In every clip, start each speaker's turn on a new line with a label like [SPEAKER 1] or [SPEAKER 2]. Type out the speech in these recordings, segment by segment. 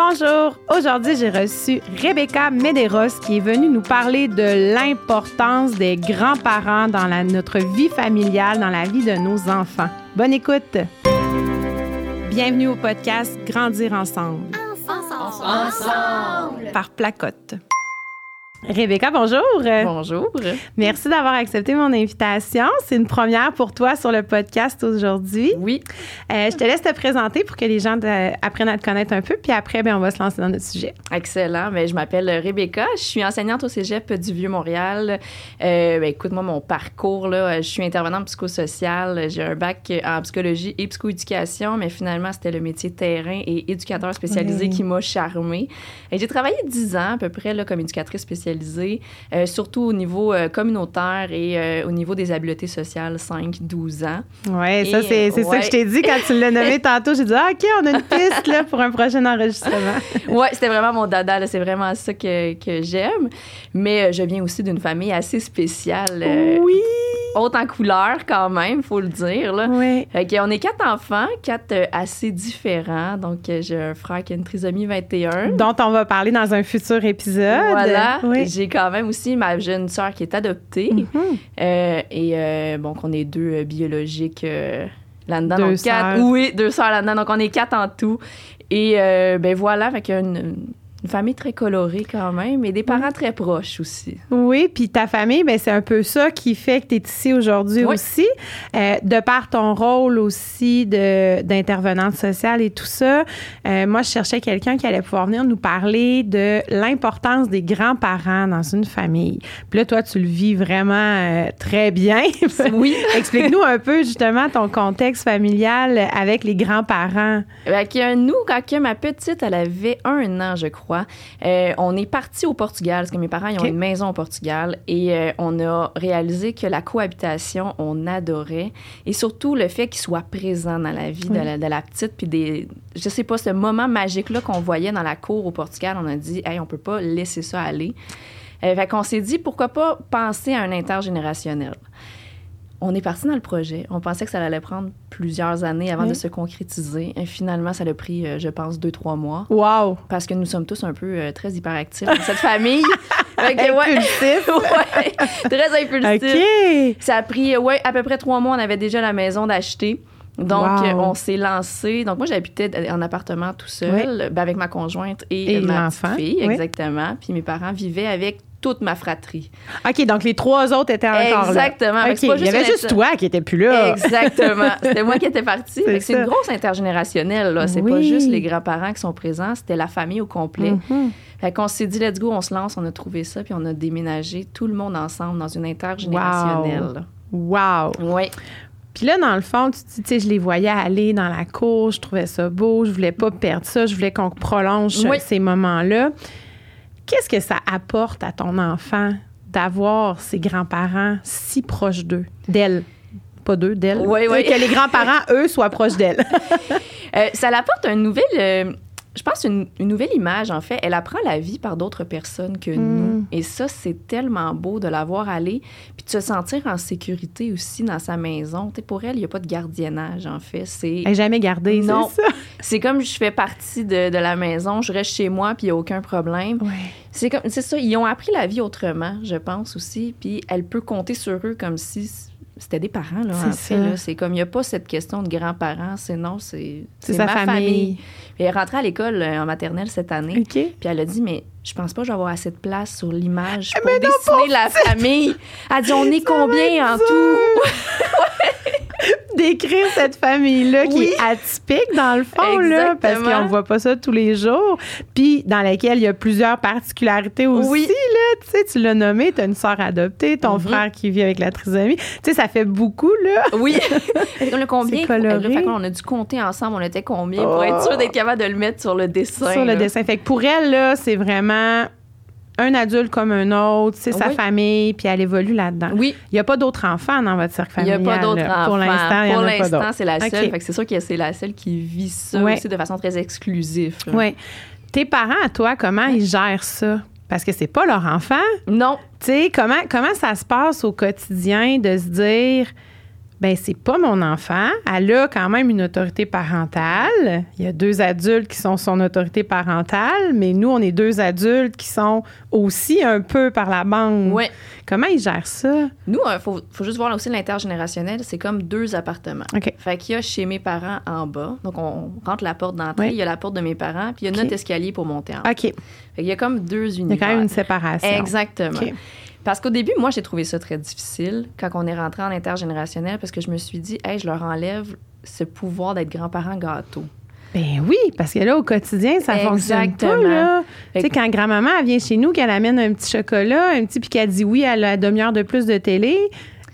[SPEAKER 1] Bonjour, aujourd'hui j'ai reçu Rebecca Medeiros qui est venue nous parler de l'importance des grands-parents dans notre vie familiale, dans la vie de nos enfants. Bonne écoute. Bienvenue au podcast Grandir ensemble. Ensemble. ensemble. Par Placotte. Rebecca, bonjour.
[SPEAKER 2] Bonjour.
[SPEAKER 1] Merci d'avoir accepté mon invitation. C'est une première pour toi sur le podcast aujourd'hui.
[SPEAKER 2] Oui.
[SPEAKER 1] Euh, je te laisse te présenter pour que les gens apprennent à te connaître un peu, puis après, bien, on va se lancer dans notre sujet.
[SPEAKER 2] Excellent. Ben, je m'appelle Rebecca. Je suis enseignante au Cégep du Vieux-Montréal. Euh, ben, écoute-moi mon parcours. Là. Je suis intervenante psychosociale. J'ai un bac en psychologie et psychoéducation, mais finalement, c'était le métier terrain et éducateur spécialisé qui m'a charmée. J'ai travaillé dix ans à peu près là, comme éducatrice spécialisée euh, surtout au niveau euh, communautaire et euh, au niveau des habiletés sociales 5-12 ans.
[SPEAKER 1] Oui, ça, c'est ça que je t'ai dit quand tu l'as nommé tantôt. J'ai dit, ah, OK, on a une piste là, pour un prochain enregistrement.
[SPEAKER 2] oui, c'était vraiment mon dada. C'est vraiment ça que, que j'aime. Mais je viens aussi d'une famille assez spéciale.
[SPEAKER 1] oui!
[SPEAKER 2] Haute en couleur quand même, faut le dire. Là.
[SPEAKER 1] Oui.
[SPEAKER 2] on est quatre enfants, quatre euh, assez différents. Donc, euh, j'ai un frère qui a une trisomie 21.
[SPEAKER 1] Dont on va parler dans un futur épisode.
[SPEAKER 2] Voilà. J'ai quand même aussi ma jeune sœur qui est adoptée. Mm-hmm. Euh, et bon, qu'on est deux biologiques là-dedans.
[SPEAKER 1] Deux
[SPEAKER 2] sœurs. Oui, deux sœurs là-dedans. Donc, on est quatre en tout. Et ben voilà, une une famille très colorée quand même et des parents très proches aussi.
[SPEAKER 1] Oui, puis ta famille, ben c'est un peu ça qui fait que tu es ici aujourd'hui aussi. Euh, de par ton rôle aussi de, d'intervenante sociale et tout ça, euh, moi, je cherchais quelqu'un qui allait pouvoir venir nous parler de l'importance des grands-parents dans une famille. Puis là, toi, tu le vis vraiment euh, très bien.
[SPEAKER 2] oui.
[SPEAKER 1] Explique-nous un peu justement ton contexte familial avec les grands-parents.
[SPEAKER 2] Ben, nous, quand ma petite, elle avait un an, je crois euh, on est parti au Portugal, parce que mes parents ils ont une maison au Portugal, et euh, on a réalisé que la cohabitation, on adorait, et surtout le fait qu'il soit présent dans la vie de, la, petite, puis des, je sais pas, ce moment magique-là qu'on voyait dans la cour au Portugal, on a dit, hey, on peut pas laisser ça aller. Euh, fait qu'on s'est dit, pourquoi pas penser à un intergénérationnel on est parti dans le projet. On pensait que ça allait prendre plusieurs années avant de se concrétiser. Et finalement, ça a pris, euh, je pense, deux, trois mois.
[SPEAKER 1] Wow!
[SPEAKER 2] Parce que nous sommes tous un peu euh, très hyperactifs dans cette famille.
[SPEAKER 1] impulsif.
[SPEAKER 2] ouais, très impulsif. Ça a pris, ouais, à peu près trois mois, on avait déjà la maison d'acheter. Donc, on s'est lancé. Donc, moi, j'habitais en appartement tout seul, ben, avec ma conjointe et, ma fille, exactement. Puis mes parents vivaient avec toute ma fratrie.
[SPEAKER 1] OK, donc les trois autres étaient encore
[SPEAKER 2] là. Exactement.
[SPEAKER 1] Il y avait juste toi qui n'étais plus là.
[SPEAKER 2] Exactement. C'était moi qui étais partie. C'est une grosse intergénérationnelle. Là. C'est pas juste les grands-parents qui sont présents, c'était la famille au complet. Fait qu'on s'est dit, let's go, on se lance, on a trouvé ça, puis on a déménagé tout le monde ensemble dans une intergénérationnelle.
[SPEAKER 1] Wow!
[SPEAKER 2] wow. Oui.
[SPEAKER 1] Puis là, dans le fond, tu sais, je les voyais aller dans la cour, je trouvais ça beau, je voulais pas perdre ça, je voulais qu'on prolonge ces moments-là. Qu'est-ce que ça apporte à ton enfant d'avoir ses grands-parents si proches d'eux, d'elle? Pas d'eux, d'elle.
[SPEAKER 2] Oui, oui.
[SPEAKER 1] Que les grands-parents, eux, soient proches d'elle.
[SPEAKER 2] Euh, ça l'apporte un nouvel. Euh, je pense une, une nouvelle image, en fait. Elle apprend la vie par d'autres personnes que hmm. nous. Et ça, c'est tellement beau de la voir aller, puis de se sentir en sécurité aussi dans sa maison. sais, pour elle, il n'y a pas de gardiennage, en fait. C'est...
[SPEAKER 1] Elle jamais gardée,
[SPEAKER 2] non.
[SPEAKER 1] c'est
[SPEAKER 2] comme je fais partie de, de la maison, je reste chez moi, puis il n'y a aucun problème. C'est, comme, c'est ça, ils ont appris la vie autrement, je pense aussi, puis elle peut compter sur eux comme si c'était des parents, là, en. C'est comme, il n'y a pas cette question de grands-parents, c'est non, c'est,
[SPEAKER 1] ma famille.
[SPEAKER 2] elle est rentrée à l'école euh, en maternelle cette année. Puis elle a dit, mais je pense pas que je vais avoir assez de place sur l'image eh, pour dessiner la famille. Elle a dit, on est combien en tout?
[SPEAKER 1] décrire cette famille-là qui est atypique dans le fond, là, parce qu'on ne voit pas ça tous les jours, puis dans laquelle il y a plusieurs particularités aussi. Oui. Tu sais, tu l'as nommé, tu as une soeur adoptée, ton mm-hmm. frère qui vit avec la trisomie. Tu sais, ça fait beaucoup, là.
[SPEAKER 2] Oui. on a combien? Fait on a dû compter ensemble, on était combien pour être sûr d'être capable de le mettre sur le dessin.
[SPEAKER 1] Sur le dessin. Fait que pour elle, là, c'est vraiment un adulte comme un autre, c'est sa famille, puis elle évolue là-dedans.
[SPEAKER 2] Oui.
[SPEAKER 1] Il n'y a pas d'autres enfants dans votre cercle familial.
[SPEAKER 2] Il n'y a pas d'autres enfants.
[SPEAKER 1] Pour l'instant,
[SPEAKER 2] Pour l'instant, c'est la seule. c'est sûr que c'est la seule qui vit ça aussi de façon très exclusive.
[SPEAKER 1] Oui. Tes parents, à toi, comment ils gèrent ça? Parce que c'est pas leur enfant.
[SPEAKER 2] Non.
[SPEAKER 1] Tu sais, comment, comment ça se passe au quotidien de se dire ben c'est pas mon enfant. Elle a quand même une autorité parentale. Il y a deux adultes qui sont son autorité parentale, mais nous, on est deux adultes qui sont aussi un peu par la bande.
[SPEAKER 2] Ouais.
[SPEAKER 1] Comment ils gèrent ça?
[SPEAKER 2] Nous, il faut, faut juste voir aussi l'intergénérationnel, c'est comme deux appartements.
[SPEAKER 1] OK.
[SPEAKER 2] Fait qu'il y a chez mes parents en bas. Donc, on rentre la porte d'entrée, il y a la porte de mes parents, puis il y a notre escalier pour monter en haut.
[SPEAKER 1] OK.
[SPEAKER 2] Fait qu'il y a comme deux
[SPEAKER 1] Il y
[SPEAKER 2] univers.
[SPEAKER 1] a quand même une séparation.
[SPEAKER 2] Exactement. Parce qu'au début, moi, j'ai trouvé ça très difficile quand on est rentré en intergénérationnel parce que je me suis dit, hey, je leur enlève ce pouvoir d'être grands-parents gâteaux.
[SPEAKER 1] Ben oui, parce que là, au quotidien, ça fonctionne pas,
[SPEAKER 2] Exactement.
[SPEAKER 1] là. Tu sais, quand grand-maman, elle vient chez nous, qu'elle amène un petit chocolat, un petit, puis qu'elle dit oui à la demi-heure de plus de télé,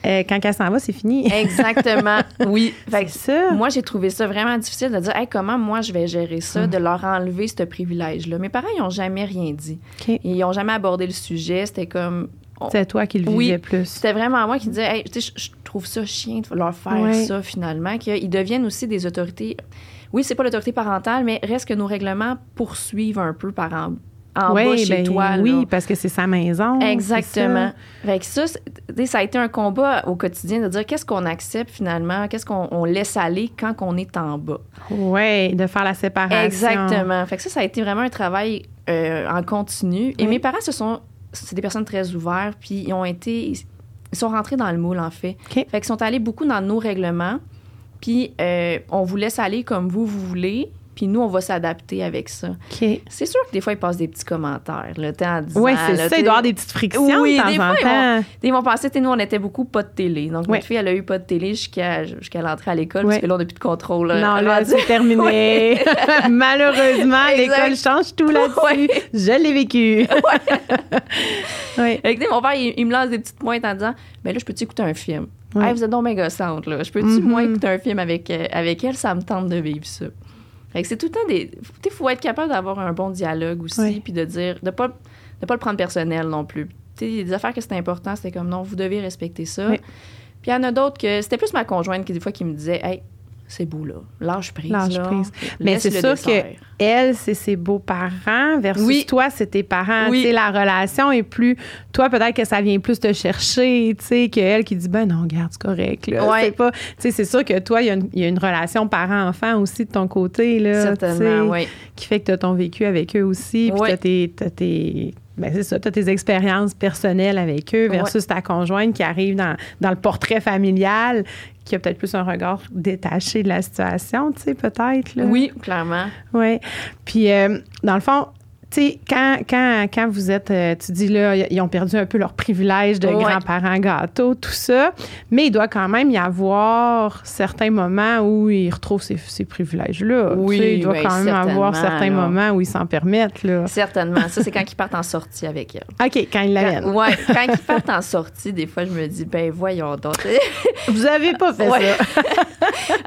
[SPEAKER 1] euh, quand elle s'en va, c'est fini.
[SPEAKER 2] Exactement. oui. Fait que
[SPEAKER 1] ça.
[SPEAKER 2] moi, j'ai trouvé ça vraiment difficile de dire, hey, comment moi je vais gérer ça, de leur enlever ce privilège-là? Mes parents, ils n'ont jamais rien dit. Ils n'ont jamais abordé le sujet. C'était comme.
[SPEAKER 1] C'est toi qui le
[SPEAKER 2] Oui.
[SPEAKER 1] vivais plus.
[SPEAKER 2] C'était vraiment moi qui disais, hey, je, trouve ça chiant de leur faire ça finalement, qu'ils deviennent aussi des autorités. Oui, c'est pas l'autorité parentale, mais reste que nos règlements poursuivent un peu par en, en
[SPEAKER 1] Oui,
[SPEAKER 2] bas chez
[SPEAKER 1] ben
[SPEAKER 2] toi. là.
[SPEAKER 1] oui, parce que c'est sa maison.
[SPEAKER 2] Exactement. Fait que ça, sais, ça a été un combat au quotidien de dire qu'est-ce qu'on accepte finalement, qu'est-ce qu'on on laisse aller quand on est en bas?
[SPEAKER 1] ça. Ouais, de faire la séparation.
[SPEAKER 2] Exactement. Fait que ça, ça a été vraiment un travail euh, en continu. Et
[SPEAKER 1] Oui.
[SPEAKER 2] mes parents, ce sont, c'est des personnes très ouvertes, puis ils ont été, ils sont rentrés dans le moule en fait.
[SPEAKER 1] OK.
[SPEAKER 2] Fait qu'ils sont allés beaucoup dans nos règlements, puis euh, on vous laisse aller comme vous vous voulez. Puis nous, on va s'adapter avec ça. C'est sûr que des fois, ils passent des petits commentaires, le temps en disant...
[SPEAKER 1] Oui, c'est ça. Il doit y avoir des petites frictions
[SPEAKER 2] Oui,
[SPEAKER 1] de temps
[SPEAKER 2] des
[SPEAKER 1] en
[SPEAKER 2] fois, ils
[SPEAKER 1] temps.
[SPEAKER 2] Ils vont penser, nous, on était beaucoup pas de télé. Donc,
[SPEAKER 1] Ouais.
[SPEAKER 2] notre fille, elle a eu pas de télé jusqu'à jusqu'à l'entrée à l'école,
[SPEAKER 1] Ouais.
[SPEAKER 2] parce que là, on n'a plus de contrôle.
[SPEAKER 1] Non, là, c'est terminé. Malheureusement, l'école change tout là-dessus.
[SPEAKER 2] Ouais.
[SPEAKER 1] Je l'ai vécu. oui.
[SPEAKER 2] Mon père, il, il me lance des petites pointes en disant Ben là, je peux-tu écouter un film?
[SPEAKER 1] Ouais.
[SPEAKER 2] Hey, vous êtes donc méga là. Je peux-tu,
[SPEAKER 1] Mhm.
[SPEAKER 2] moi, écouter un film avec, euh, avec elle? Ça me tente de vivre ça. Fait que c'est tout le temps des. Tu sais, faut être capable d'avoir un bon dialogue aussi, puis de dire. de pas, de pas le prendre personnel non plus. Tu sais, il y a des affaires que c'est important, c'était comme non, vous devez respecter ça. Puis il y en a d'autres que c'était plus ma conjointe qui, des fois, qui me disait Hey, c'est beau, là. Lâche prise.
[SPEAKER 1] Lâche
[SPEAKER 2] là.
[SPEAKER 1] prise. Mais c'est sûr
[SPEAKER 2] dessert.
[SPEAKER 1] que elle, c'est ses beaux-parents versus
[SPEAKER 2] Oui.
[SPEAKER 1] toi, c'est tes parents.
[SPEAKER 2] Oui.
[SPEAKER 1] La relation est plus. Toi, peut-être que ça vient plus te chercher, tu sais, qu'elle qui dit, ben non, garde, c'est correct. Là.
[SPEAKER 2] Ouais.
[SPEAKER 1] Pas. Tu sais, c'est sûr que toi, il y, a une- il y a une relation parent-enfant aussi de ton côté, là.
[SPEAKER 2] Certainement, oui.
[SPEAKER 1] Qui fait que tu as ton vécu avec eux aussi. Puis tu as tes. Ben c'est ça, tu as tes expériences personnelles avec eux versus ta conjointe qui arrive dans, dans le portrait familial, qui a peut-être plus un regard détaché de la situation, tu sais, peut-être.
[SPEAKER 2] Oui, clairement.
[SPEAKER 1] Oui. Puis, euh, dans le fond, sais, quand, quand, quand vous êtes, euh, tu dis là, ils ont perdu un peu leur privilège de
[SPEAKER 2] Ouais.
[SPEAKER 1] grands-parents gâteaux, tout ça, mais il doit quand même y avoir certains moments où ils retrouvent ces, ces privilèges-là.
[SPEAKER 2] Oui,
[SPEAKER 1] il doit
[SPEAKER 2] ben,
[SPEAKER 1] quand même avoir certains
[SPEAKER 2] là.
[SPEAKER 1] moments où ils s'en permettent, là.
[SPEAKER 2] Certainement. Ça, c'est quand ils partent en sortie avec elle.
[SPEAKER 1] OK, quand ils l'amènent.
[SPEAKER 2] Ouais, quand ils partent en sortie, des fois, je me dis, ben voyons donc.
[SPEAKER 1] Vous avez pas fait
[SPEAKER 2] Ouais.
[SPEAKER 1] ça.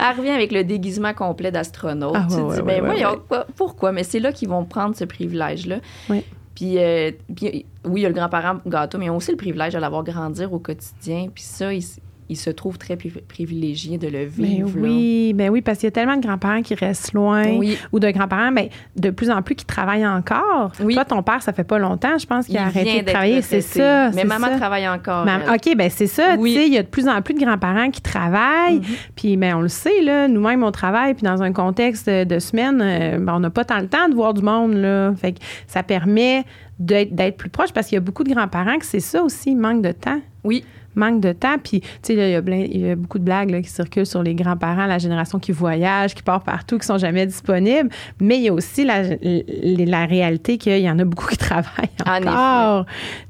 [SPEAKER 2] Elle revient avec le déguisement complet d'astronaute.
[SPEAKER 1] Ah,
[SPEAKER 2] tu
[SPEAKER 1] ouais,
[SPEAKER 2] dis, ben voyons, pourquoi? Mais c'est là qu'ils vont prendre ce privilège-là.
[SPEAKER 1] Ouais.
[SPEAKER 2] Puis, euh, puis, oui, il y a le grand-parent gâteau, mais ils ont aussi le privilège de l'avoir grandir au quotidien. Puis ça, ils, ils se trouvent très pri- privilégiés de le
[SPEAKER 1] Ben
[SPEAKER 2] vivre.
[SPEAKER 1] oui, ben oui, parce qu'il y a tellement de grands-parents qui restent loin
[SPEAKER 2] Oui.
[SPEAKER 1] ou de grands-parents, ben, de plus en plus qui travaillent encore.
[SPEAKER 2] Oui.
[SPEAKER 1] Toi, ton père, ça fait pas longtemps, je pense qu'il
[SPEAKER 2] Il
[SPEAKER 1] a arrêté de travailler. C'est ça.
[SPEAKER 2] Mais maman
[SPEAKER 1] ça.
[SPEAKER 2] travaille encore.
[SPEAKER 1] OK, ben c'est ça.
[SPEAKER 2] Oui.
[SPEAKER 1] Tu sais, il y a de plus en plus de grands-parents qui travaillent.
[SPEAKER 2] Mm-hmm.
[SPEAKER 1] Puis, ben, on le sait, là, nous-mêmes, on travaille. Puis, dans un contexte de, semaine, euh, ben, on n'a pas tant le temps de voir du monde. Là. Fait que ça permet d'être, d'être plus proche parce qu'il y a beaucoup de grands-parents que c'est ça aussi, manque de temps
[SPEAKER 2] Oui.
[SPEAKER 1] Manque de temps. Puis, tu sais, il y a plein- il y, a beaucoup de blagues là, qui circulent sur les grands-parents, la génération qui voyage, qui part partout, qui sont jamais disponibles. Mais il y a aussi la, la, réalité qu'il y en a beaucoup qui travaillent
[SPEAKER 2] En
[SPEAKER 1] encore.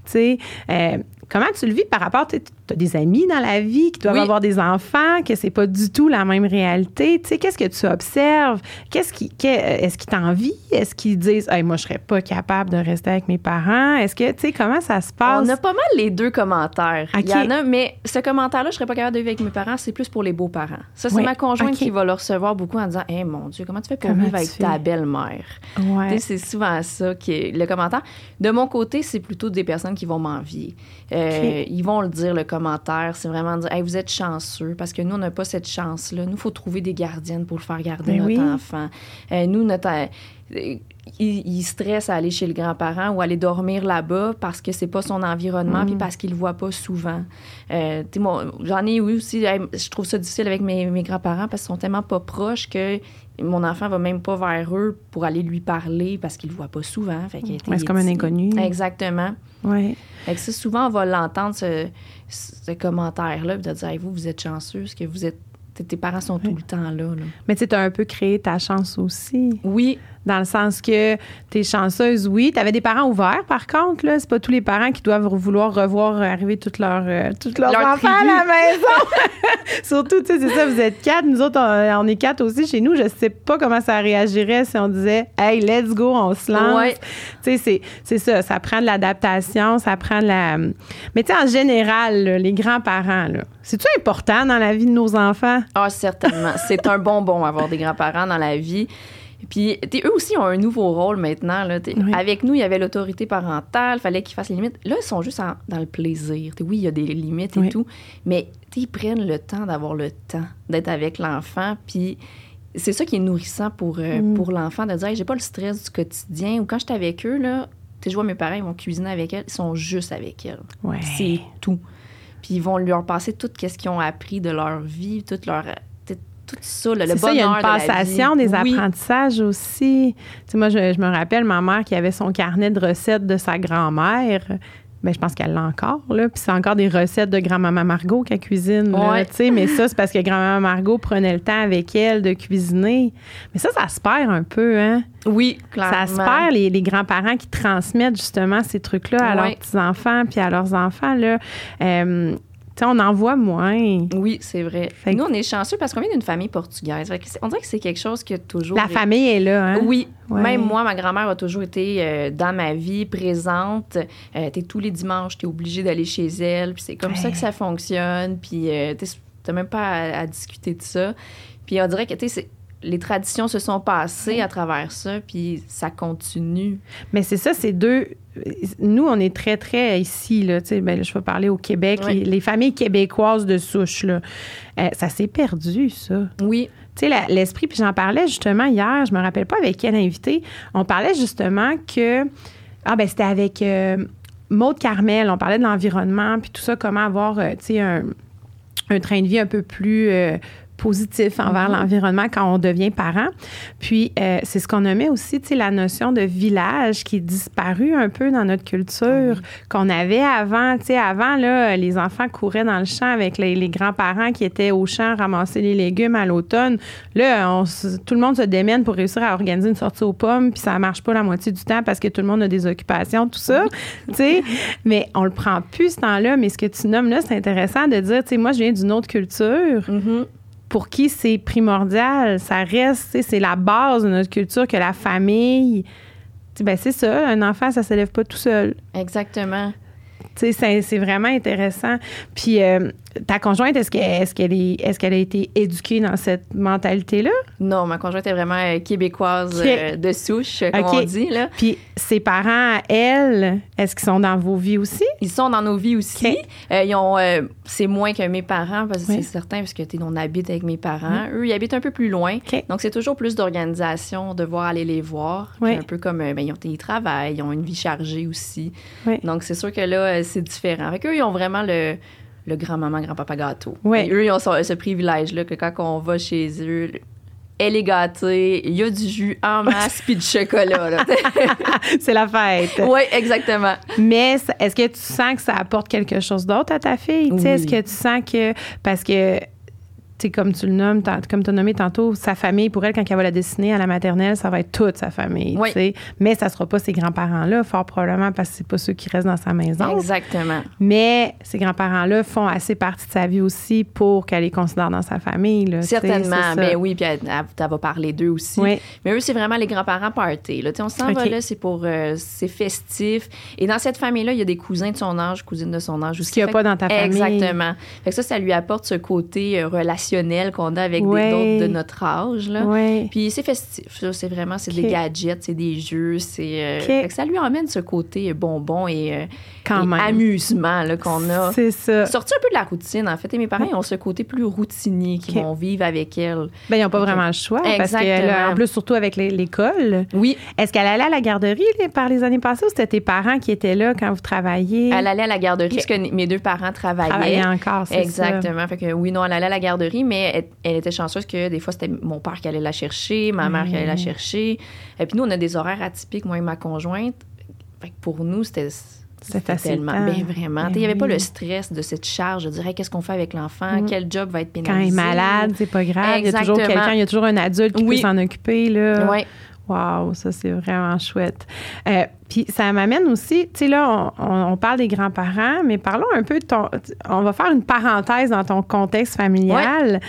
[SPEAKER 1] Tu sais, euh, comment tu le vis par rapport, tu as des amis dans la vie qui doivent
[SPEAKER 2] Oui.
[SPEAKER 1] avoir des enfants, que c'est pas du tout la même réalité. Tu sais, qu'est-ce que tu observes? Qu'est-ce qui, est-ce qu'ils t'envient? Est-ce qu'ils disent, hey, moi, je serais pas capable de rester avec mes parents? Est-ce que, tu sais, comment ça se passe?
[SPEAKER 2] On a pas mal les deux commentaires. Il y en a, mais ce commentaire-là, je serais pas capable de vivre avec mes parents, c'est plus pour les beaux-parents. Ça, c'est
[SPEAKER 1] Oui.
[SPEAKER 2] ma conjointe qui va le recevoir beaucoup en disant Eh mon Dieu, comment tu fais pour
[SPEAKER 1] Comment
[SPEAKER 2] vivre
[SPEAKER 1] tu
[SPEAKER 2] avec
[SPEAKER 1] fais?
[SPEAKER 2] ta belle-mère?
[SPEAKER 1] Ouais.
[SPEAKER 2] Tu C'est souvent ça qui est le commentaire. De mon côté, c'est plutôt des personnes qui vont m'envier. Euh, Ils vont le dire, le commentaire. C'est vraiment dire Hey, vous êtes chanceux parce que nous, on n'a pas cette chance-là. Nous, il faut trouver des gardiennes pour le faire garder
[SPEAKER 1] Ben
[SPEAKER 2] notre
[SPEAKER 1] oui.
[SPEAKER 2] enfant. Euh, nous, notre. Euh, il, stresse à aller chez le grand-parent ou aller dormir là-bas parce que c'est pas son environnement puis mm. parce qu'il le voit pas souvent. Euh, J'en ai eu aussi, je trouve ça difficile avec mes, mes grands-parents parce qu'ils sont tellement pas proches que mon enfant va même pas vers eux pour aller lui parler parce qu'il le voit pas souvent.
[SPEAKER 1] c'est comme un inconnu.
[SPEAKER 2] Exactement.
[SPEAKER 1] Ouais.
[SPEAKER 2] Fait que ça, souvent, on va l'entendre, ce, ce commentaire-là, de dire vous, vous êtes chanceux, que vous êtes tes parents sont tout le temps là. là.
[SPEAKER 1] Mais tu as un peu créé ta chance aussi.
[SPEAKER 2] Oui,
[SPEAKER 1] dans le sens que tu es chanceuse, oui. Tu avais des parents ouverts, par contre. là C'est pas tous les parents qui doivent vouloir revoir arriver toutes leurs euh, leurs enfants à la maison. Surtout, tu sais, c'est ça, vous êtes quatre. Nous autres, on, est quatre aussi chez nous. Je sais pas comment ça réagirait si on disait « Hey, let's go, on se lance. Tu sais, c'est ça. Ça prend de l'adaptation, ça prend de la... Mais tu sais, en général, les grands-parents, c'est-tu important dans la vie de nos enfants?
[SPEAKER 2] Ah, certainement. c'est un bonbon avoir des grands-parents dans la vie. Puis, eux aussi ont un nouveau rôle maintenant. Là, Avec nous, il y avait l'autorité parentale, fallait qu'ils fassent les limites. Là, ils sont juste dans le plaisir. oui, il y a des limites et tout, mais ils prennent le temps d'avoir le temps d'être avec l'enfant. Puis, c'est ça qui est nourrissant pour, euh, mm. pour l'enfant, de dire j'ai pas le stress du quotidien. Ou quand je suis avec eux, là, je vois mes parents, ils vont cuisiner avec elle, ils sont juste avec elle. C'est tout. Puis ils vont leur passer tout ce qu'ils ont appris de leur vie, toute leur tout ça, le, bonheur
[SPEAKER 1] Il y a une passation des apprentissages aussi. Tu moi, je, me rappelle ma mère qui avait son carnet de recettes de sa grand-mère. Bien, je pense qu'elle l'a encore, là. Puis c'est encore des recettes de grand-maman Margot qu'elle cuisine, Mais ça, c'est parce que grand-maman Margot prenait le temps avec elle de cuisiner. Mais ça, ça se perd un peu, hein?
[SPEAKER 2] Oui, clairement.
[SPEAKER 1] Ça se perd, les, grands-parents qui transmettent justement ces trucs-là à leurs petits-enfants puis à leurs enfants, là. Euh, on en voit moins.
[SPEAKER 2] Oui, c'est vrai. Nous, on est chanceux parce qu'on vient d'une famille portugaise. On dirait que c'est quelque chose qui toujours.
[SPEAKER 1] La famille est là, hein?
[SPEAKER 2] Oui. Même moi, ma grand-mère a toujours été euh, dans ma vie, présente. Euh, t'es tous les dimanches, t'es obligé d'aller chez elle. Puis c'est comme ça que ça fonctionne. Puis euh, t'as même pas à, à, discuter de ça. Puis on dirait que, tu sais, les traditions se sont passées à travers ça, puis ça continue.
[SPEAKER 1] Mais c'est ça, c'est deux. Nous, on est très, très ici, là, tu sais, ben, je vais parler au Québec, les, familles québécoises de souche, là. Euh, ça s'est perdu, ça.
[SPEAKER 2] Oui.
[SPEAKER 1] Tu sais, l'esprit, puis j'en parlais justement hier, je me rappelle pas avec quel invité, on parlait justement que. Ah, ben, c'était avec euh, Maude Carmel, on parlait de l'environnement, puis tout ça, comment avoir, euh, tu sais, un, un, train de vie un peu plus positif envers mm-hmm. l'environnement quand on devient parent. Puis, euh, c'est ce qu'on nommait aussi, tu sais, la notion de village qui est disparue un peu dans notre culture, ah qu'on avait avant. Tu sais, avant, là, les enfants couraient dans le champ avec les, grands-parents qui étaient au champ ramasser les légumes à l'automne. Là, on, tout le monde se démène pour réussir à organiser une sortie aux pommes, puis ça marche pas la moitié du temps parce que tout le monde a des occupations, tout ça. tu sais, mais on le prend plus ce temps-là. Mais ce que tu nommes là, c'est intéressant de dire, tu sais, moi, je viens d'une autre culture.
[SPEAKER 2] Mm-hmm
[SPEAKER 1] pour qui c'est primordial. Ça reste, c'est la base de notre culture que la famille. Ben c'est ça, un enfant, ça ne s'élève pas tout seul.
[SPEAKER 2] Exactement.
[SPEAKER 1] C'est vraiment intéressant. Puis, euh, ta conjointe, est-ce qu'elle est, est, qu'elle a été éduquée dans cette mentalité-là?
[SPEAKER 2] Non, ma conjointe est vraiment euh, québécoise euh, de souche, comme on dit. Là.
[SPEAKER 1] Puis ses parents, elle, est-ce qu'ils sont dans vos vies aussi?
[SPEAKER 2] Ils sont dans nos vies aussi. Euh, ils ont, c'est moins que mes parents, parce que c'est certain, parce que on habite avec mes parents. Eux, ils habitent un peu plus loin. Donc, c'est toujours plus d'organisation, de voir aller les voir. Un peu comme, ben, ils ont ils travaillent, ils ont une vie chargée aussi. Donc, c'est sûr que là, c'est différent. Avec eux, ils ont vraiment le le grand-maman, grand-papa gâteau.
[SPEAKER 1] Ouais.
[SPEAKER 2] eux, ils ont ce, privilège-là que quand on va chez eux, elle est gâtée, il y a du jus en masse puis du chocolat.
[SPEAKER 1] c'est la fête.
[SPEAKER 2] Oui, exactement.
[SPEAKER 1] Mais est-ce que tu sens que ça apporte quelque chose d'autre à ta fille? Est-ce que tu sens que. Parce que comme tu le nommes, comme tu as nommé tantôt, sa famille, pour elle, quand elle va la dessiner à la maternelle, ça va être toute sa famille. Oui. Mais ça ne sera pas ses grands-parents-là, fort probablement, parce que c'est pas ceux qui restent dans sa maison.
[SPEAKER 2] Exactement.
[SPEAKER 1] Mais ces grands-parents-là font assez partie de sa vie aussi pour qu'elle les considère dans sa famille. Là,
[SPEAKER 2] Certainement. Ben oui, puis elle, va parler d'eux aussi. Mais eux, c'est vraiment les grands-parents party. Là. On s'en va là, c'est pour. Euh, c'est festif. Et dans cette famille-là, il y a des cousins de son âge, cousines de son âge aussi.
[SPEAKER 1] Ce qu'il n'y a pas dans ta famille.
[SPEAKER 2] Exactement. Fait que ça, ça lui apporte ce côté euh, relationnel traditionnel qu'on a avec
[SPEAKER 1] Ouais.
[SPEAKER 2] des d'autres de notre âge. Là.
[SPEAKER 1] Oui.
[SPEAKER 2] Puis c'est festif, c'est vraiment, c'est des gadgets, c'est des jeux, c'est... euh, ça lui emmène ce côté bonbon et, euh,
[SPEAKER 1] Quand
[SPEAKER 2] et
[SPEAKER 1] même.
[SPEAKER 2] amusement qu'on a.
[SPEAKER 1] C'est ça.
[SPEAKER 2] Sorti un peu de la routine, en fait. Et mes parents, ils ont ce côté plus routinier qui
[SPEAKER 1] Ok.
[SPEAKER 2] vont vivre avec elle.
[SPEAKER 1] Ben, ils n'ont pas vraiment le choix. Parce que,
[SPEAKER 2] Exactement.
[SPEAKER 1] en plus, surtout avec l'école.
[SPEAKER 2] Oui,
[SPEAKER 1] Est-ce qu'elle allait à la garderie par les années passées ou c'était tes parents qui étaient là quand vous travailliez?
[SPEAKER 2] elle allait à la garderie parce que mes deux parents travaillaient.
[SPEAKER 1] travaillait encore, c'est ça.
[SPEAKER 2] Exactement. Fait que oui, non, elle allait à la garderie, mais elle, elle était chanceuse que des fois, c'était mon père qui allait la chercher, ma mère qui allait la
[SPEAKER 1] Ouais.
[SPEAKER 2] chercher. Et puis nous, on a des horaires atypiques, moi et ma conjointe. Fait que pour nous, c'était. Tellement.
[SPEAKER 1] le temps.
[SPEAKER 2] Ben vraiment.
[SPEAKER 1] Ben
[SPEAKER 2] Il n'y avait pas le stress de cette charge de dire Hey, qu'est-ce qu'on fait avec l'enfant,
[SPEAKER 1] Mm.
[SPEAKER 2] quel job va être
[SPEAKER 1] Quand
[SPEAKER 2] pénalisé.
[SPEAKER 1] il est malade, c'est pas grave. Il y a toujours quelqu'un, il y a toujours un adulte qui
[SPEAKER 2] Oui.
[SPEAKER 1] peut s'en occuper. Là.
[SPEAKER 2] Oui.
[SPEAKER 1] Wow, ça c'est vraiment chouette. Euh, Puis ça m'amène aussi, tu sais là, on, parle des grands-parents, mais parlons un peu de ton. On va faire une parenthèse dans ton contexte familial,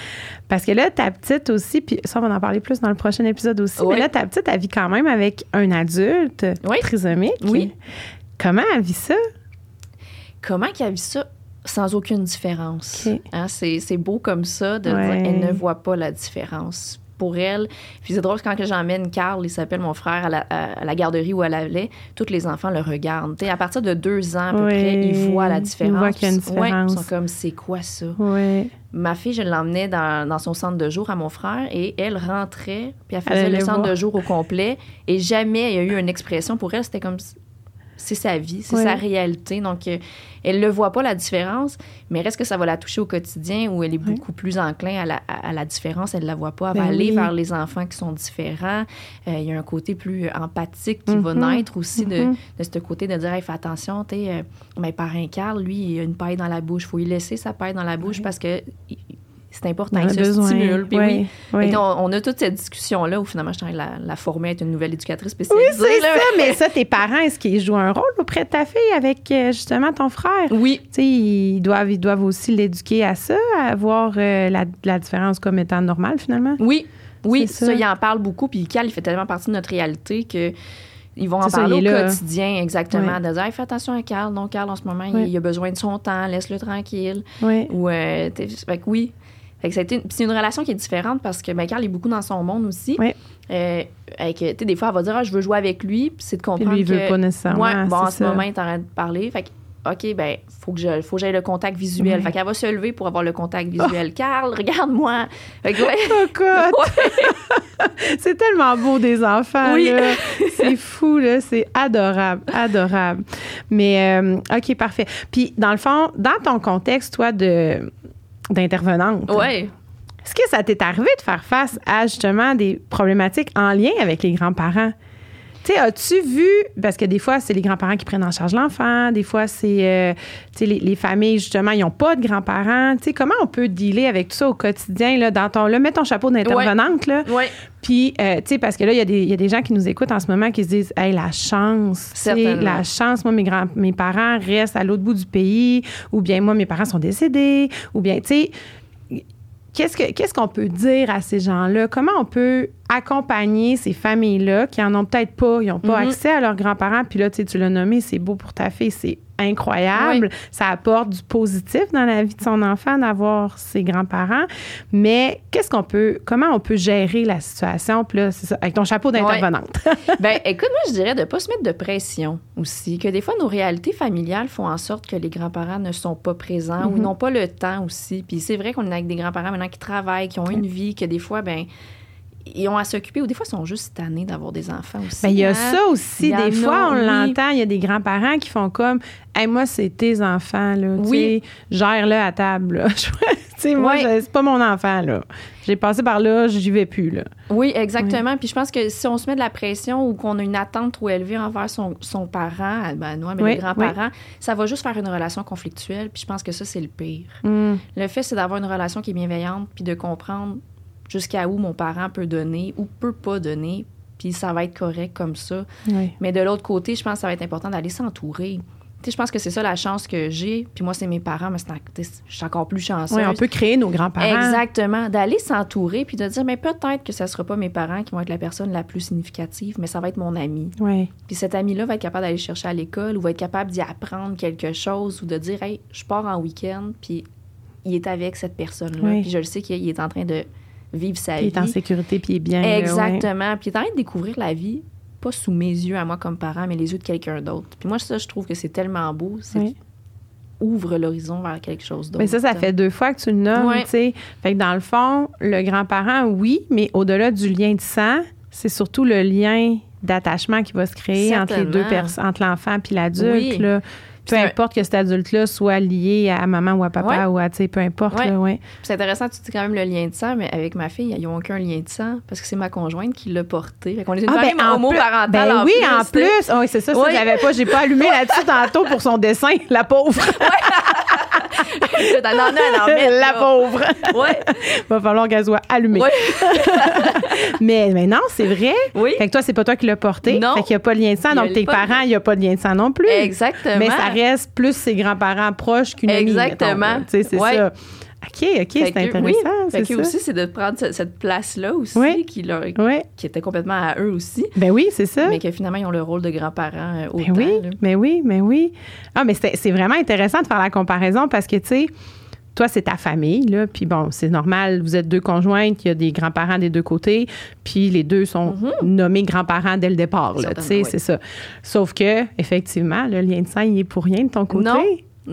[SPEAKER 1] parce que là ta petite aussi, puis ça on va en parler plus dans le prochain épisode aussi.
[SPEAKER 2] Ouais.
[SPEAKER 1] Mais là ta petite, elle vit quand même avec un adulte trisomique.
[SPEAKER 2] Oui.
[SPEAKER 1] Comment elle vit ça?
[SPEAKER 2] Comment qu'elle vit ça sans aucune différence? Hein, c'est, c'est beau comme ça de dire elle ne voit pas la différence. Pour elle, puis c'est drôle quand que j'emmène Carl, il s'appelle mon frère, à la, à- à la garderie où elle allait, tous les enfants le regardent. Tu sais, à partir de deux ans à peu
[SPEAKER 1] Oui.
[SPEAKER 2] près, ils voient la
[SPEAKER 1] Ils
[SPEAKER 2] différence.
[SPEAKER 1] voient qu'il y a une
[SPEAKER 2] Ouais,
[SPEAKER 1] différence.
[SPEAKER 2] ils sont comme, c'est quoi ça?
[SPEAKER 1] Oui.
[SPEAKER 2] Ma fille, je l'emmenais dans, dans son centre de jour à mon frère et elle rentrait, puis elle faisait le centre
[SPEAKER 1] voir.
[SPEAKER 2] de jour au complet et jamais il y a eu une expression pour elle. C'était comme c'est sa vie, c'est sa réalité. Donc, euh, elle ne voit pas la différence, mais est-ce que ça va la toucher au quotidien où elle est beaucoup plus enclin à la, à- la différence? Elle ne la voit pas. Elle
[SPEAKER 1] Ben
[SPEAKER 2] va aller
[SPEAKER 1] oui.
[SPEAKER 2] vers les enfants qui sont différents. Euh, il y a un côté plus empathique qui va
[SPEAKER 1] Mhm.
[SPEAKER 2] naître aussi de,
[SPEAKER 1] Mhm.
[SPEAKER 2] de ce côté de dire Hey, fais attention, sais, euh, mes parents Carl, lui, il a une paille dans la bouche. faut lui laisser sa paille dans la bouche parce que c'est important, se
[SPEAKER 1] besoin.
[SPEAKER 2] stimule. Puis
[SPEAKER 1] Oui,
[SPEAKER 2] oui.
[SPEAKER 1] oui.
[SPEAKER 2] On, a toute cette discussion-là où finalement, je suis en train de la, la former à être une nouvelle éducatrice
[SPEAKER 1] Oui,
[SPEAKER 2] spécialisée.
[SPEAKER 1] c'est
[SPEAKER 2] là.
[SPEAKER 1] ça. Mais ça, tes parents, est-ce qu'ils jouent un rôle auprès de ta fille avec euh, justement ton frère?
[SPEAKER 2] Oui,
[SPEAKER 1] Tu sais, ils doivent, ils doivent aussi l'éduquer à ça, à voir euh, la, la différence comme étant normale, finalement?
[SPEAKER 2] oui, oui.
[SPEAKER 1] C'est ça.
[SPEAKER 2] Ça, il en parle beaucoup. Puis Cal, il fait tellement partie de notre réalité que. Ils vont en
[SPEAKER 1] C'est ça,
[SPEAKER 2] parler au
[SPEAKER 1] là.
[SPEAKER 2] quotidien, exactement.
[SPEAKER 1] Ouais.
[SPEAKER 2] De dire, Hey, fais attention à Carl. Non, Carl, en ce moment, il- a besoin de son temps, laisse-le tranquille.
[SPEAKER 1] Oui.
[SPEAKER 2] Ou, euh, fait que oui. Une- puis c'est une relation qui est différente parce que ben, Carl est beaucoup dans son monde aussi.
[SPEAKER 1] Oui.
[SPEAKER 2] Euh, avec, des fois, elle va dire, ah, je veux jouer avec lui. Puis c'est de
[SPEAKER 1] Puis
[SPEAKER 2] comprendre
[SPEAKER 1] lui, il veut
[SPEAKER 2] que.
[SPEAKER 1] pas nécessairement.
[SPEAKER 2] Ouais, bon, en ce
[SPEAKER 1] ça.
[SPEAKER 2] moment, il est en train de parler. Fait que, OK, ben, faut que je, faut que j'aie le contact visuel.
[SPEAKER 1] Ouais.
[SPEAKER 2] Fait qu'elle va se lever pour avoir le contact visuel. Carl, regarde-moi. Fait que, ouais.
[SPEAKER 1] Cocotte! c'est tellement beau des enfants,
[SPEAKER 2] Oui.
[SPEAKER 1] C'est fou, là. C'est adorable, adorable. Mais, euh, OK, parfait. Puis, dans le fond, dans ton contexte, toi, de d'intervenante,
[SPEAKER 2] Ouais.
[SPEAKER 1] est-ce que ça t'est arrivé de faire face à, justement, des problématiques en lien avec les grands-parents? Tu sais, as-tu vu, parce que des fois, c'est les grands-parents qui prennent en charge l'enfant, des fois, c'est, euh, tu sais, les, les familles, justement, ils n'ont pas de grands-parents. Tu sais, comment on peut dealer avec tout ça au quotidien, là, dans ton, là, mets ton chapeau d'intervenante, là,
[SPEAKER 2] Ouais.
[SPEAKER 1] puis, euh, tu sais, parce que là, il y, a des- il y a des gens qui nous écoutent en ce moment qui se disent, hey, la chance,
[SPEAKER 2] Certainement.
[SPEAKER 1] la chance, moi, mes, grands, mes parents restent à l'autre bout du pays, ou bien moi, mes parents sont décédés, ou bien, tu sais, qu'est-ce que- qu'est-ce qu'on peut dire à ces gens-là? Comment on peut accompagner ces familles-là qui en ont peut-être pas, ils n'ont pas
[SPEAKER 2] Mhm.
[SPEAKER 1] accès à leurs grands-parents, puis là, tu sais, tu l'as nommé, c'est beau pour ta fille, c'est incroyable. Ça apporte du positif dans la vie de son enfant d'avoir ses grands-parents. Mais qu'est-ce qu'on peut, comment on peut gérer la situation? Puis là, c'est ça, avec ton chapeau d'intervenante.
[SPEAKER 2] Ben, écoute, moi, je dirais de pas se mettre de pression aussi. Que des fois, nos réalités familiales font en sorte que les grands-parents ne sont pas présents ou
[SPEAKER 1] Mhm.
[SPEAKER 2] n'ont pas le temps aussi. Puis c'est vrai qu'on est avec des grands-parents maintenant qui travaillent, qui ont une vie, que des fois, ben ils ont à s'occuper ou des fois, ils sont juste tannés d'avoir des enfants aussi.
[SPEAKER 1] Ben, il y a
[SPEAKER 2] hein.
[SPEAKER 1] ça aussi. Des fois, on
[SPEAKER 2] oui.
[SPEAKER 1] l'entend, il y a des grands-parents qui font comme Hey, moi, c'est tes enfants, là. Tu
[SPEAKER 2] Oui.
[SPEAKER 1] gère-le à table, là. tu sais, moi, c'est pas mon enfant, là. J'ai passé par là, j'y vais plus, là.
[SPEAKER 2] Oui, exactement. Puis je pense que si on se met de la pression ou qu'on a une attente trop élevée envers son, son parent, ben non, mais
[SPEAKER 1] Oui,
[SPEAKER 2] les grands-parents, ça va juste faire une relation conflictuelle. Puis je pense que ça, c'est le pire.
[SPEAKER 1] Hum.
[SPEAKER 2] Le fait, c'est d'avoir une relation qui est bienveillante, puis de comprendre jusqu'à où mon parent peut donner ou peut pas donner, puis ça va être correct comme ça.
[SPEAKER 1] Oui.
[SPEAKER 2] Mais de l'autre côté, je pense que ça va être important d'aller s'entourer. Tu sais, je pense que c'est ça la chance que j'ai. Puis moi, c'est mes parents, mais je suis encore plus chanceuse.
[SPEAKER 1] Oui, on peut créer nos grands-parents.
[SPEAKER 2] Exactement. D'aller s'entourer, puis de dire, mais peut-être que ça sera pas mes parents qui vont être la personne la plus significative, mais ça va être mon ami.
[SPEAKER 1] Oui.
[SPEAKER 2] Puis cet ami-là va être capable d'aller chercher à l'école ou va être capable d'y apprendre quelque chose ou de dire, hey, je pars en week-end, puis il est avec cette personne-là.
[SPEAKER 1] Oui.
[SPEAKER 2] Puis je le sais qu'il est en train de vivre sa vie.
[SPEAKER 1] est en sécurité puis il est bien.
[SPEAKER 2] Exactement. Puis il est en train de découvrir la vie, pas sous mes yeux à moi comme parent, mais les yeux de quelqu'un d'autre. Puis moi, ça, je trouve que c'est tellement beau. C'est
[SPEAKER 1] Oui.
[SPEAKER 2] ouvre l'horizon vers quelque chose d'autre.
[SPEAKER 1] Mais ça, ça fait deux fois que tu le nommes,
[SPEAKER 2] Ouais.
[SPEAKER 1] tu sais. Fait que dans le fond, le grand-parent, oui, mais au-delà du lien de sang, c'est surtout le lien d'attachement qui va se créer entre les deux personnes, entre l'enfant puis l'adulte.
[SPEAKER 2] Oui.
[SPEAKER 1] Peu importe que cet adulte-là soit lié à maman ou à papa
[SPEAKER 2] Ouais.
[SPEAKER 1] ou à, tu sais, peu importe,
[SPEAKER 2] Ouais. c'est intéressant, tu dis quand même le lien de sang, mais avec ma fille, ils n'ont aucun lien de sang parce que c'est ma conjointe qui l'a porté. Fait qu'on est une famille
[SPEAKER 1] ben, en
[SPEAKER 2] homoparentale
[SPEAKER 1] ben
[SPEAKER 2] en
[SPEAKER 1] oui,
[SPEAKER 2] plus.
[SPEAKER 1] en
[SPEAKER 2] tu sais.
[SPEAKER 1] plus. Oui, c'est ça, ça,
[SPEAKER 2] Oui.
[SPEAKER 1] j'avais pas, j'ai pas allumé là-dessus tantôt pour son dessin, la pauvre.
[SPEAKER 2] T'en as en
[SPEAKER 1] la
[SPEAKER 2] là.
[SPEAKER 1] pauvre.
[SPEAKER 2] Ouais.
[SPEAKER 1] Va falloir qu'elle soit allumée.
[SPEAKER 2] Ouais.
[SPEAKER 1] Mais, mais non, c'est vrai.
[SPEAKER 2] Oui.
[SPEAKER 1] Fait que toi, c'est pas toi qui l'as porté.
[SPEAKER 2] Non.
[SPEAKER 1] Fait qu'il n'y a pas de lien de sang. Donc, tes parents, il n'y a pas de lien de sang non plus.
[SPEAKER 2] Exactement.
[SPEAKER 1] Mais ça reste plus ses grands-parents proches qu'une amie.
[SPEAKER 2] Exactement.
[SPEAKER 1] Tu sais, c'est
[SPEAKER 2] Ouais.
[SPEAKER 1] ça. OK, OK, c'est intéressant.
[SPEAKER 2] Oui.
[SPEAKER 1] c'est
[SPEAKER 2] Fait
[SPEAKER 1] ça.
[SPEAKER 2] aussi, c'est de prendre ce- cette place-là aussi,
[SPEAKER 1] Oui.
[SPEAKER 2] qui, leur,
[SPEAKER 1] Oui.
[SPEAKER 2] qui était complètement à eux aussi,
[SPEAKER 1] Ben oui, c'est ça.
[SPEAKER 2] mais que finalement, ils ont le rôle de grands-parents euh, autant.
[SPEAKER 1] Ben oui,
[SPEAKER 2] là.
[SPEAKER 1] mais oui, mais oui. Ah, mais c'est vraiment intéressant de faire la comparaison parce que, tu sais, toi, c'est ta famille, là, puis bon, c'est normal, vous êtes deux conjointes, il y a des grands-parents des deux côtés, puis les deux sont nommés grands-parents dès le départ, là, tu sais,
[SPEAKER 2] oui.
[SPEAKER 1] c'est ça. Sauf que, effectivement, le lien de sang, il est pour rien de ton côté.
[SPEAKER 2] Non.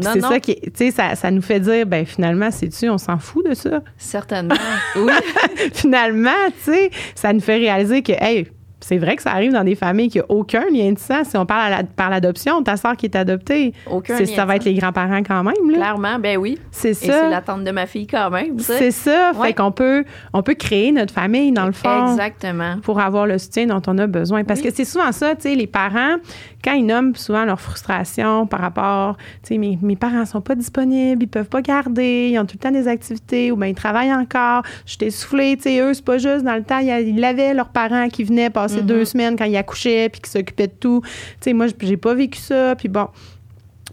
[SPEAKER 1] C'est ça qui, tu sais, ça, ça nous fait dire, ben finalement, c'est-tu, on s'en fout de ça?
[SPEAKER 2] Certainement. oui.
[SPEAKER 1] finalement, tu sais, ça nous fait réaliser que, hey, c'est vrai que ça arrive dans des familles qui n'ont aucun lien de sang. Si on parle à la- par l'adoption, ta soeur qui est adoptée,
[SPEAKER 2] Aucun lien
[SPEAKER 1] ça va être les grands-parents quand même. Là.
[SPEAKER 2] Clairement, ben oui.
[SPEAKER 1] C'est
[SPEAKER 2] Et c'est
[SPEAKER 1] ça.
[SPEAKER 2] l'attente de ma fille quand même.
[SPEAKER 1] C'est ça.
[SPEAKER 2] Ouais.
[SPEAKER 1] Fait qu'on peut, on peut créer notre famille, dans le fond.
[SPEAKER 2] Exactement.
[SPEAKER 1] Pour avoir le soutien dont on a besoin. Parce
[SPEAKER 2] Oui.
[SPEAKER 1] que c'est souvent ça, tu sais, les parents, quand ils nomment souvent leur frustration par rapport, tu sais, mes, mes parents sont pas disponibles, ils peuvent pas garder, ils ont tout le temps des activités, ou bien ils travaillent encore, je suis essoufflée, tu sais, eux, c'est pas juste dans le temps, il y a- ils avaient leurs parents qui venaient passer
[SPEAKER 2] Mm-hmm.
[SPEAKER 1] deux semaines quand ils accouchaient, puis qui s'occupaient de tout. Tu sais, moi, j'ai pas vécu ça, puis bon.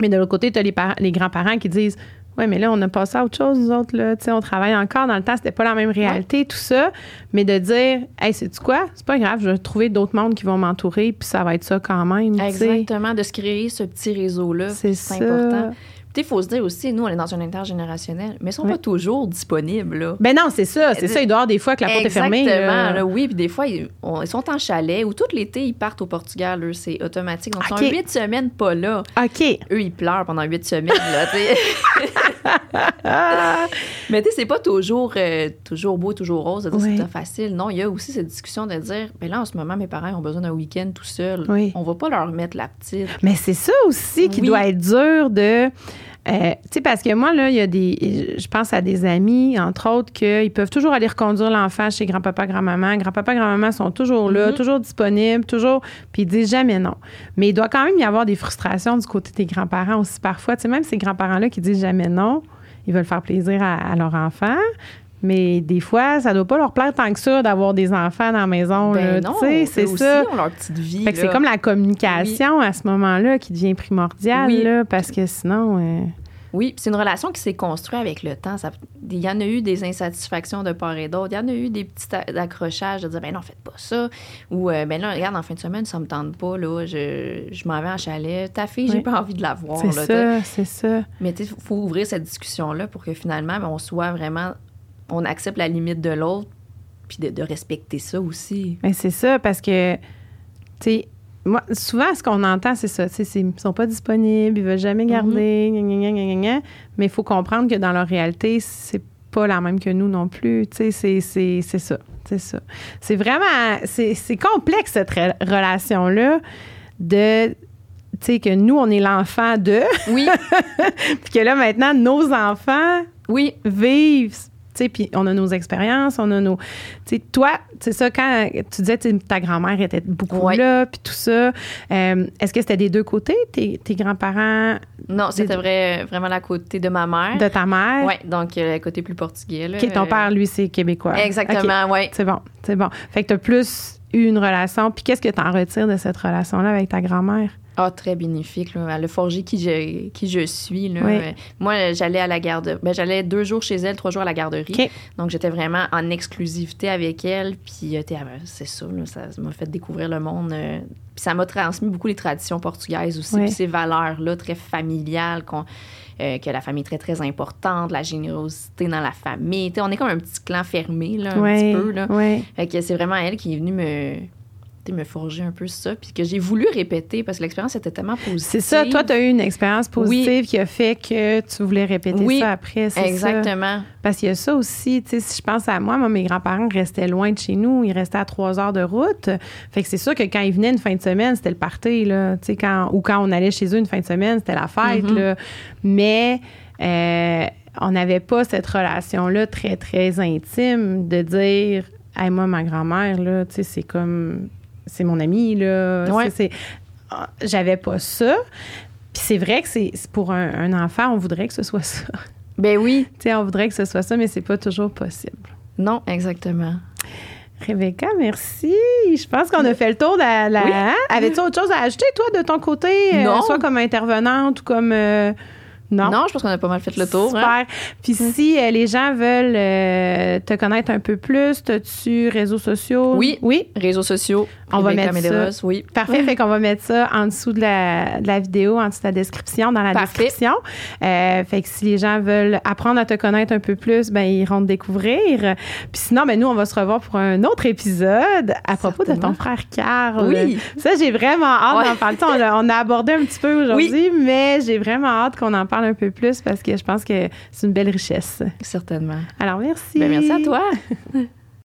[SPEAKER 1] Mais de l'autre côté, tu as les, les grands-parents qui disent Ouais, mais là, on a passé à autre chose, nous autres, là. Tu sais, on travaille encore. Dans le temps, c'était pas la même réalité, tout ça. Mais de dire Hey, sais-tu quoi? C'est pas grave, je vais trouver d'autres mondes qui vont m'entourer, puis ça va être ça quand même.
[SPEAKER 2] Exactement, de se créer ce petit réseau-là.
[SPEAKER 1] C'est
[SPEAKER 2] important. Il faut se dire aussi, nous, on est dans un intergénérationnel, mais ils sont
[SPEAKER 1] Oui.
[SPEAKER 2] pas toujours disponibles, là.
[SPEAKER 1] Ben non, c'est ça, c'est ça. Il doit y avoir des fois que la porte est fermée.
[SPEAKER 2] Exactement,
[SPEAKER 1] là.
[SPEAKER 2] oui. Puis des fois, ils, on- ils sont en chalet ou tout l'été, ils partent au Portugal, eux, c'est automatique. Donc, ils sont huit semaines pas là.
[SPEAKER 1] OK.
[SPEAKER 2] Eux, ils pleurent pendant huit semaines, là. Mais tu sais, c'est pas toujours, euh, toujours beau, toujours rose, de dire
[SPEAKER 1] Oui.
[SPEAKER 2] c'est facile. Non, il y a aussi cette discussion de dire, ben là, en ce moment, mes parents ont besoin d'un week-end tout seuls.
[SPEAKER 1] Oui.
[SPEAKER 2] On va pas leur mettre la petite.
[SPEAKER 1] Mais c'est ça aussi qui
[SPEAKER 2] Oui.
[SPEAKER 1] doit être dur de. Euh, tu sais, parce que moi, là, il y a des. Je pense à des amis, entre autres, qu'ils peuvent toujours aller reconduire l'enfant chez grand-papa, grand-maman. Grand-papa, grand-maman sont toujours là,
[SPEAKER 2] Mhm.
[SPEAKER 1] toujours disponibles, toujours. Puis ils disent jamais non. Mais il doit quand même y avoir des frustrations du côté des grands-parents aussi parfois. Tu sais, même ces grands-parents-là qui disent jamais non, ils veulent faire plaisir à, à leur enfant. Mais des fois, ça doit pas leur plaire tant que ça d'avoir des enfants dans la maison. là.
[SPEAKER 2] Ben
[SPEAKER 1] Tu c'est ça.
[SPEAKER 2] ont leur petite vie.
[SPEAKER 1] Fait que c'est comme la communication à ce moment-là qui devient primordiale,
[SPEAKER 2] Oui.
[SPEAKER 1] là, parce que sinon. euh,
[SPEAKER 2] Oui, c'est une relation qui s'est construite avec le temps. Il y en a eu des insatisfactions de part et d'autre. Il y en a eu des petits accrochages de dire, ben non, faites pas ça. Ou, euh, ben là, regarde, en fin de semaine, ça me tente pas, là. Je, je m'en vais en chalet. Ta fille, j'ai
[SPEAKER 1] Oui.
[SPEAKER 2] pas envie de la voir.
[SPEAKER 1] c'est ça, c'est ça.
[SPEAKER 2] Mais il faut ouvrir cette discussion-là pour que finalement, ben, on soit vraiment. On accepte la limite de l'autre, puis de, de respecter ça aussi.
[SPEAKER 1] Mais c'est ça, parce que, tu sais, moi, souvent, ce qu'on entend, c'est ça. tu sais, c'est- Ils sont pas disponibles, ils veulent jamais garder, gna, gna, gna, gna, gna, gna. mais il faut comprendre que dans leur réalité, c'est pas la même que nous non plus. Tu sais, c'est- ça. C'est ça. C'est vraiment. C'est complexe, cette re- relation-là, de. Tu sais, que nous, on est l'enfant de,
[SPEAKER 2] Oui,
[SPEAKER 1] puis que là, maintenant, nos enfants
[SPEAKER 2] oui,
[SPEAKER 1] vivent. Tu sais, puis on a nos expériences, on a nos. Tu sais, toi, c'est ça, quand tu disais que ta grand-mère était beaucoup
[SPEAKER 2] Ouais.
[SPEAKER 1] là, puis tout ça, euh, est-ce que c'était des deux côtés, tes, tes grands-parents?
[SPEAKER 2] Non, c'était vrai, vraiment la côté de ma mère.
[SPEAKER 1] de ta mère?
[SPEAKER 2] Oui, donc euh, le côté plus portugais. Là,
[SPEAKER 1] ton
[SPEAKER 2] Euh,
[SPEAKER 1] père, lui, c'est québécois.
[SPEAKER 2] Exactement, oui.
[SPEAKER 1] C'est bon, c'est bon. Fait que t'as plus eu une relation. Puis qu'est-ce que tu en retires de cette relation-là avec ta grand-mère?
[SPEAKER 2] Ah, très bénéfique. Là. Elle a forgé qui je, qui je suis. Là.
[SPEAKER 1] Oui.
[SPEAKER 2] Moi, j'allais à la garde. Ben, j'allais deux jours chez elle, trois jours à la garderie. Donc, j'étais vraiment en exclusivité avec elle. Puis, euh, ah, c'est ça, là, ça m'a fait découvrir le monde. euh, puis, ça m'a transmis beaucoup les traditions portugaises aussi.
[SPEAKER 1] Oui.
[SPEAKER 2] Puis, ces valeurs-là, très familiales, qu'on- euh, que la famille est très, très importante, la générosité dans la famille. On est comme un petit clan fermé, là, un
[SPEAKER 1] Oui,
[SPEAKER 2] petit peu. Là. Fait que c'est vraiment elle qui est venue me, me forger un peu ça. Puis que j'ai voulu répéter parce que l'expérience était tellement positive.
[SPEAKER 1] C'est ça. Toi, tu as eu une expérience positive qui a fait que tu voulais répéter
[SPEAKER 2] Oui,
[SPEAKER 1] ça après. c'est ça?
[SPEAKER 2] Exactement.
[SPEAKER 1] Parce qu'il y a ça aussi, tu sais, si je pense à moi, moi, mes grands-parents restaient loin de chez nous, ils restaient à trois heures de route. Fait que c'est sûr que quand ils venaient une fin de semaine, c'était le party, là, tu sais, quand, ou quand on allait chez eux une fin de semaine, c'était la fête,
[SPEAKER 2] Mhm.
[SPEAKER 1] là. Mais euh, on n'avait pas cette relation-là très, très intime de dire, hey, moi, ma grand-mère, là, tu sais, c'est comme, c'est mon amie, là.
[SPEAKER 2] Ouais.
[SPEAKER 1] Ah, J'avais pas ça. Puis c'est vrai que c'est pour un, un enfant, on voudrait que ce soit ça.
[SPEAKER 2] Ben oui.
[SPEAKER 1] Tu sais, on voudrait que ce soit ça, mais c'est pas toujours possible.
[SPEAKER 2] Non, exactement.
[SPEAKER 1] Rebecca, merci. Je pense qu'on a fait le tour de la. la-
[SPEAKER 2] Oui.
[SPEAKER 1] hein? Avais-tu autre chose à ajouter, toi, de ton côté? euh, soit comme intervenante ou comme. euh, non?
[SPEAKER 2] Non, je pense qu'on a pas mal fait le tour.
[SPEAKER 1] Super.
[SPEAKER 2] hein.
[SPEAKER 1] Puis si euh, les gens veulent euh, te connaître un peu plus, as-tu réseaux sociaux?
[SPEAKER 2] Oui.
[SPEAKER 1] Oui?
[SPEAKER 2] Réseaux sociaux.
[SPEAKER 1] On va mettre ça.
[SPEAKER 2] Oui.
[SPEAKER 1] Parfait, fait qu'on va mettre ça en dessous de la, de la vidéo, en dessous de la description, dans la
[SPEAKER 2] Parfait.
[SPEAKER 1] description. Euh, fait que si les gens veulent apprendre à te connaître un peu plus, ben ils iront te découvrir. Puis sinon, ben nous, on va se revoir pour un autre épisode à propos de ton frère Carl.
[SPEAKER 2] Oui.
[SPEAKER 1] Ça, j'ai vraiment hâte
[SPEAKER 2] Ouais.
[SPEAKER 1] d'en parler. A, on a abordé un petit peu aujourd'hui, mais j'ai vraiment hâte qu'on en parle un peu plus parce que je pense que c'est une belle richesse.
[SPEAKER 2] Certainement.
[SPEAKER 1] Alors, merci.
[SPEAKER 2] Ben, merci à toi.